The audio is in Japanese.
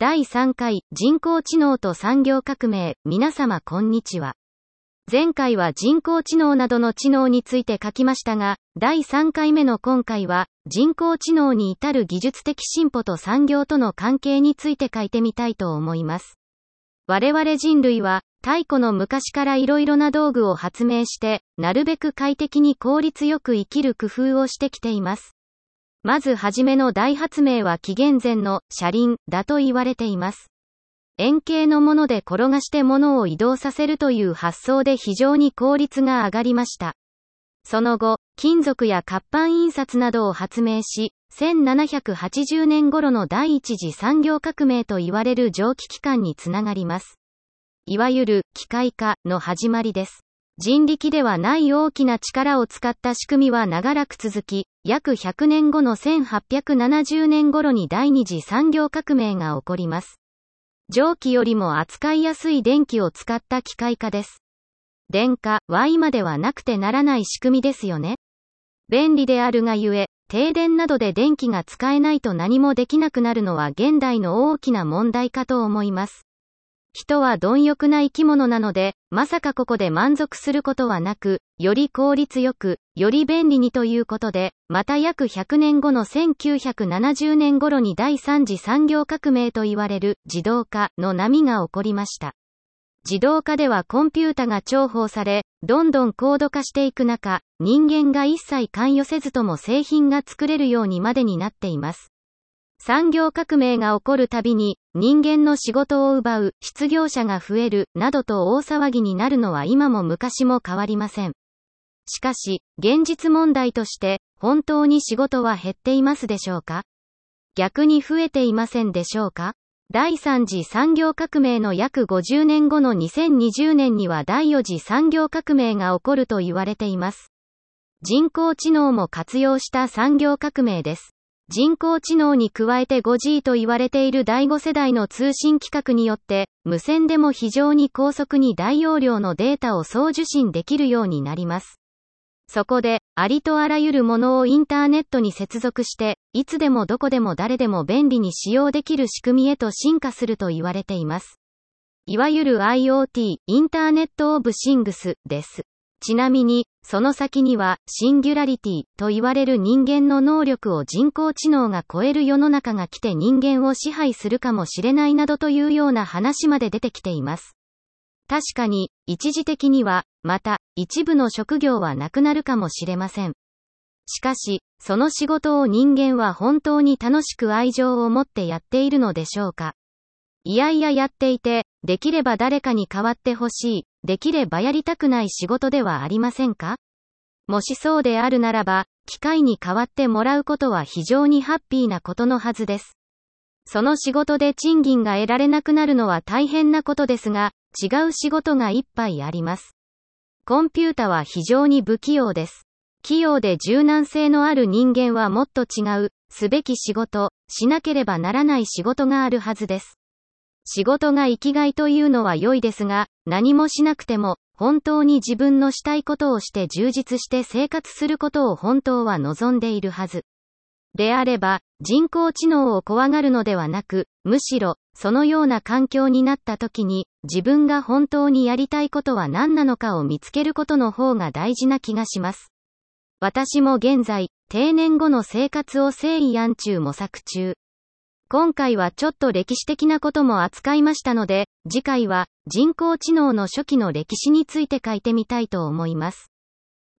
第3回人工知能と産業革命皆様こんにちは。前回は人工知能などの知能について書きましたが、第3回目の今回は人工知能に至る技術的進歩と産業との関係について書いてみたいと思います。我々人類は太古の昔から色々な道具を発明して、なるべく快適に効率よく生きる工夫をしてきています。まずはじめの大発明は紀元前の車輪だと言われています。円形のもので転がして物を移動させるという発想で非常に効率が上がりました。その後、金属や活版印刷などを発明し、1780年頃の第一次産業革命と言われる蒸気機関につながります。いわゆる機械化の始まりです。人力ではない大きな力を使った仕組みは長らく続き、約100年後の1870年頃に第二次産業革命が起こります。蒸気よりも扱いやすい電気を使った機械化です。電化は今ではなくてならない仕組みですよね。便利であるがゆえ、停電などで電気が使えないと何もできなくなるのは現代の大きな問題かと思います。人は貪欲な生き物なので、まさかここで満足することはなく、より効率よく、より便利にということで、また約100年後の1970年頃に第3次産業革命と言われる自動化の波が起こりました。自動化ではコンピュータが重宝され、どんどん高度化していく中、人間が一切関与せずとも製品が作れるようにまでになっています。産業革命が起こるたびに、人間の仕事を奪う、失業者が増える、などと大騒ぎになるのは今も昔も変わりません。しかし、現実問題として、本当に仕事は減っていますでしょうか？逆に増えていませんでしょうか？第3次産業革命の約50年後の2020年には第4次産業革命が起こると言われています。人工知能も活用した産業革命です。人工知能に加えて 5G と言われている第5世代の通信規格によって、無線でも非常に高速に大容量のデータを送受信できるようになります。そこで、ありとあらゆるものをインターネットに接続して、いつでもどこでも誰でも便利に使用できる仕組みへと進化すると言われています。いわゆる IoT、インターネットオブシングスです。ちなみに、その先には、シンギュラリティと言われる人間の能力を人工知能が超える世の中が来て人間を支配するかもしれないなどというような話まで出てきています。確かに、一時的には、また、一部の職業はなくなるかもしれません。しかし、その仕事を人間は本当に楽しく愛情を持ってやっているのでしょうかいやいややっていて、できれば誰かに代わってほしい、できればやりたくない仕事ではありませんか？もしそうであるならば、機械に代わってもらうことは非常にハッピーなことのはずです。その仕事で賃金が得られなくなるのは大変なことですが、違う仕事がいっぱいあります。コンピュータは非常に不器用です。器用で柔軟性のある人間はもっと違う、すべき仕事、しなければならない仕事があるはずです。仕事が生きがいというのは良いですが、何もしなくても、本当に自分のしたいことをして充実して生活することを本当は望んでいるはず。であれば、人工知能を怖がるのではなく、むしろ、そのような環境になった時に、自分が本当にやりたいことは何なのかを見つけることの方が大事な気がします。私も現在、定年後の生活を誠意安中模索中。今回はちょっと歴史的なことも扱いましたので、次回は人工知能の初期の歴史について書いてみたいと思います。